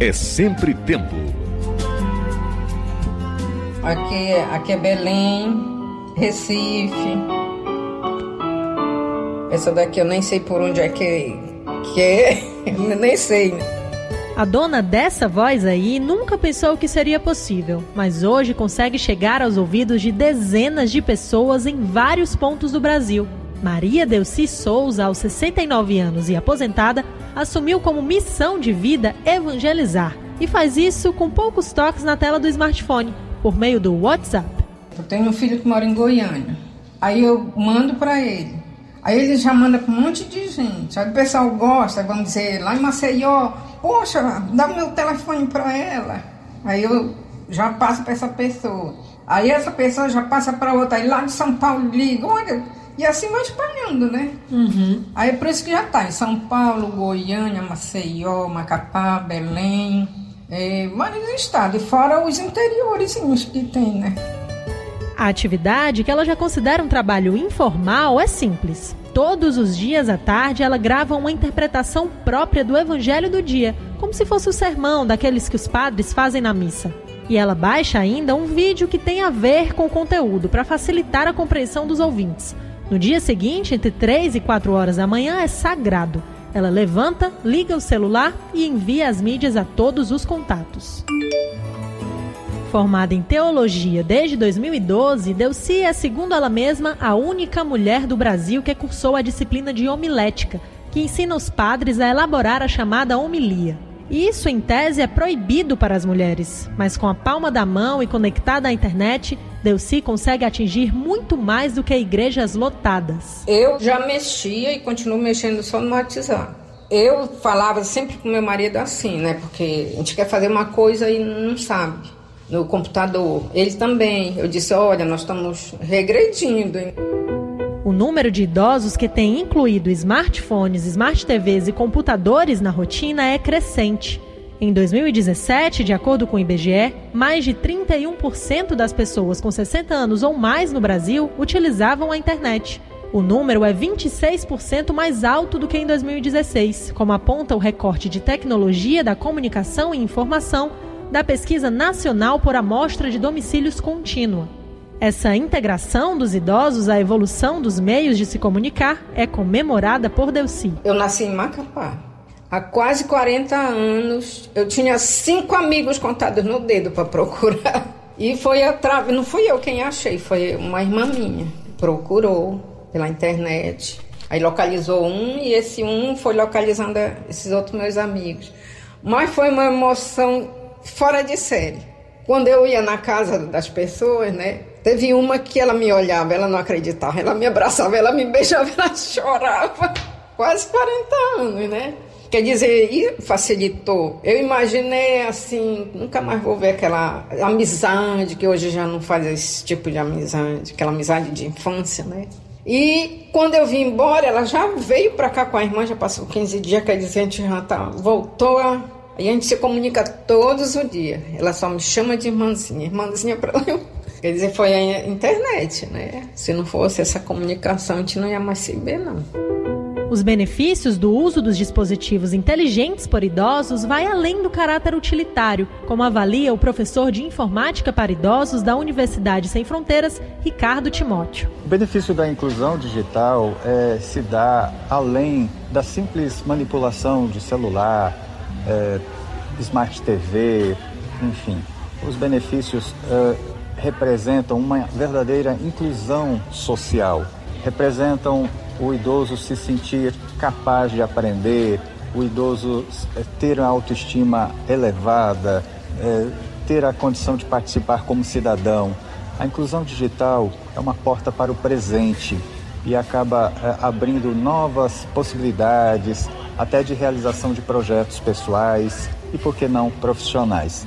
é sempre tempo. Aqui, aqui é Belém, Recife. Essa daqui eu nem sei por onde é que, que é, nem sei. A dona dessa voz aí nunca pensou que seria possível, mas hoje consegue chegar aos ouvidos de dezenas de pessoas em vários pontos do Brasil. Maria Delci Souza, aos 69 anos e aposentada, assumiu como missão de vida evangelizar e faz isso com poucos toques na tela do smartphone, por meio do WhatsApp. Eu tenho um filho que mora em Goiânia. Aí eu mando para ele. Aí ele já manda para um monte de gente. Aí o pessoal gosta, vamos dizer, lá em Maceió, poxa, dá o meu telefone para ela. Aí eu já passo para essa pessoa. Aí essa pessoa já passa para outra. Aí lá de São Paulo liga, olha, e assim vai espalhando, né? Uhum. Aí é por isso que já está em São Paulo, Goiânia, Maceió, Macapá, Belém, é, vários estados, fora os interiores que tem, né? A atividade, que ela já considera um trabalho informal, é simples. Todos os dias à tarde, ela grava uma interpretação própria do Evangelho do dia, como se fosse o sermão daqueles que os padres fazem na missa. E ela baixa ainda um vídeo que tem a ver com o conteúdo para facilitar a compreensão dos ouvintes. No dia seguinte, entre 3 e 4 horas da manhã, é sagrado. Ela levanta, liga o celular e envia as mídias a todos os contatos. Formada em teologia desde 2012, Delci é, segundo ela mesma, a única mulher do Brasil que cursou a disciplina de homilética, que ensina os padres a elaborar a chamada homilia. Isso, em tese, é proibido para as mulheres, mas com a palma da mão e conectada à internet, Delci consegue atingir muito mais do que igrejas lotadas. Eu já mexia e continuo mexendo só no WhatsApp. Eu falava sempre com meu marido assim, né? Porque a gente quer fazer uma coisa e não sabe no computador. Ele também. Eu disse: olha, nós estamos regredindo. O número de idosos que tem incluído smartphones, smart TVs e computadores na rotina é crescente. Em 2017, de acordo com o IBGE, mais de 31% das pessoas com 60 anos ou mais no Brasil utilizavam a internet. O número é 26% mais alto do que em 2016, como aponta o recorte de tecnologia da comunicação e informação da Pesquisa Nacional por Amostra de Domicílios Contínua. Essa integração dos idosos à evolução dos meios de se comunicar é comemorada por Delci. Eu nasci em Macapá. Há quase 40 anos, eu tinha cinco amigos contados no dedo para procurar. E foi através, não fui eu quem achei, foi uma irmã minha. Procurou pela internet. Aí localizou um e esse um foi localizando esses outros meus amigos. Mas foi uma emoção fora de série. Quando eu ia na casa das pessoas, né? Teve uma que ela me olhava, ela não acreditava, ela me abraçava, ela me beijava, ela chorava. Quase 40 anos, né? Quer dizer, facilitou. Eu imaginei assim, nunca mais vou ver aquela amizade que hoje já não faz esse tipo de amizade, aquela amizade de infância, né? E quando eu vim embora, ela já veio para cá com a irmã, já passou 15 dias, quer dizer, a gente já tá, voltou a a gente se comunica todos os dias. Ela só me chama de irmãzinha, irmãzinha para lá. Quer dizer, foi a internet, né? Se não fosse essa comunicação, a gente não ia mais se ver, não. Os benefícios do uso dos dispositivos inteligentes por idosos vai além do caráter utilitário, como avalia o professor de informática para idosos da Universidade Sem Fronteiras, Ricardo Timóteo. O benefício da inclusão digital é, se dá além da simples manipulação de celular, é, Smart TV, enfim. Os benefícios é, representam uma verdadeira inclusão social, representam o idoso se sentir capaz de aprender, o idoso é, ter a autoestima elevada, é, ter a condição de participar como cidadão. A inclusão digital é uma porta para o presente e acaba é, abrindo novas possibilidades, até de realização de projetos pessoais e, por que não, profissionais.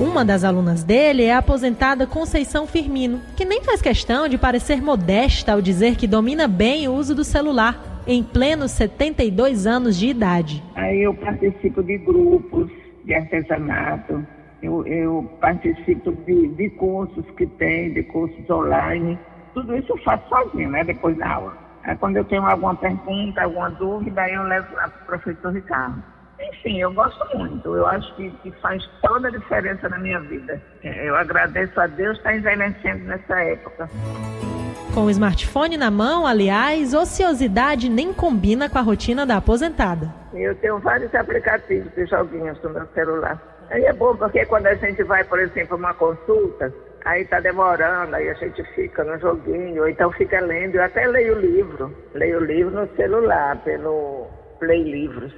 Uma das alunas dele é a aposentada Conceição Firmino, que nem faz questão de parecer modesta ao dizer que domina bem o uso do celular, em plenos 72 anos de idade. Aí eu participo de grupos de artesanato, eu, eu participo de, de cursos que tem, de cursos online. Tudo isso eu faço sozinho, né, depois da aula. Aí, quando eu tenho alguma pergunta, alguma dúvida, eu levo para o professor Ricardo. Sim, eu gosto muito. Eu acho que, que faz toda a diferença na minha vida. É, eu agradeço a Deus estar envelhecendo nessa época. Com o smartphone na mão, aliás, ociosidade nem combina com a rotina da aposentada. Eu tenho vários aplicativos de joguinhos no meu celular. Aí é bom porque quando a gente vai, por exemplo, uma consulta, aí tá demorando, aí a gente fica no joguinho, ou então fica lendo. Eu até leio livro. Leio livro no celular, pelo Play Livros.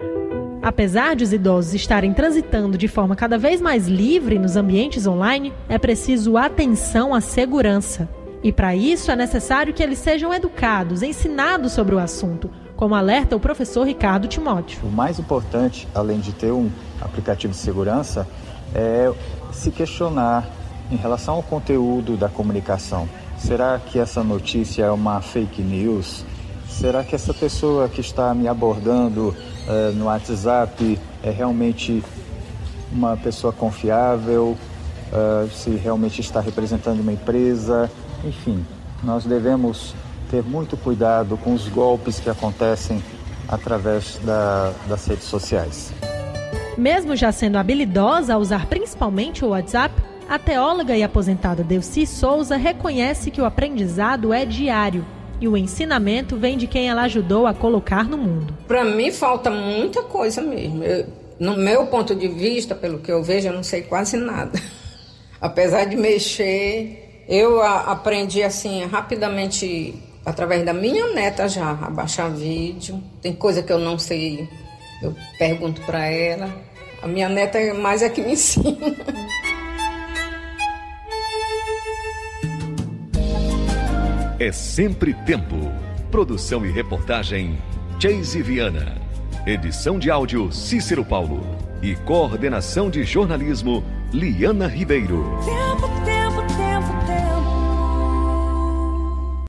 Apesar de os idosos estarem transitando de forma cada vez mais livre nos ambientes online, é preciso atenção à segurança. E para isso é necessário que eles sejam educados, ensinados sobre o assunto, como alerta o professor Ricardo Timóteo. O mais importante, além de ter um aplicativo de segurança, é se questionar em relação ao conteúdo da comunicação. Será que essa notícia é uma fake news? Será que essa pessoa que está me abordando uh, no WhatsApp é realmente uma pessoa confiável? Uh, se realmente está representando uma empresa? Enfim, nós devemos ter muito cuidado com os golpes que acontecem através da, das redes sociais. Mesmo já sendo habilidosa a usar principalmente o WhatsApp, a teóloga e aposentada Delci Souza reconhece que o aprendizado é diário e o ensinamento vem de quem ela ajudou a colocar no mundo. Para mim falta muita coisa mesmo. Eu, no meu ponto de vista, pelo que eu vejo, eu não sei quase nada. Apesar de mexer, eu a, aprendi assim rapidamente através da minha neta já a baixar vídeo. Tem coisa que eu não sei, eu pergunto para ela. A minha neta é mais é que me ensina. É sempre tempo. Produção e reportagem Chase Viana. Edição de áudio Cícero Paulo. E coordenação de jornalismo Liana Ribeiro. Tempo, tempo,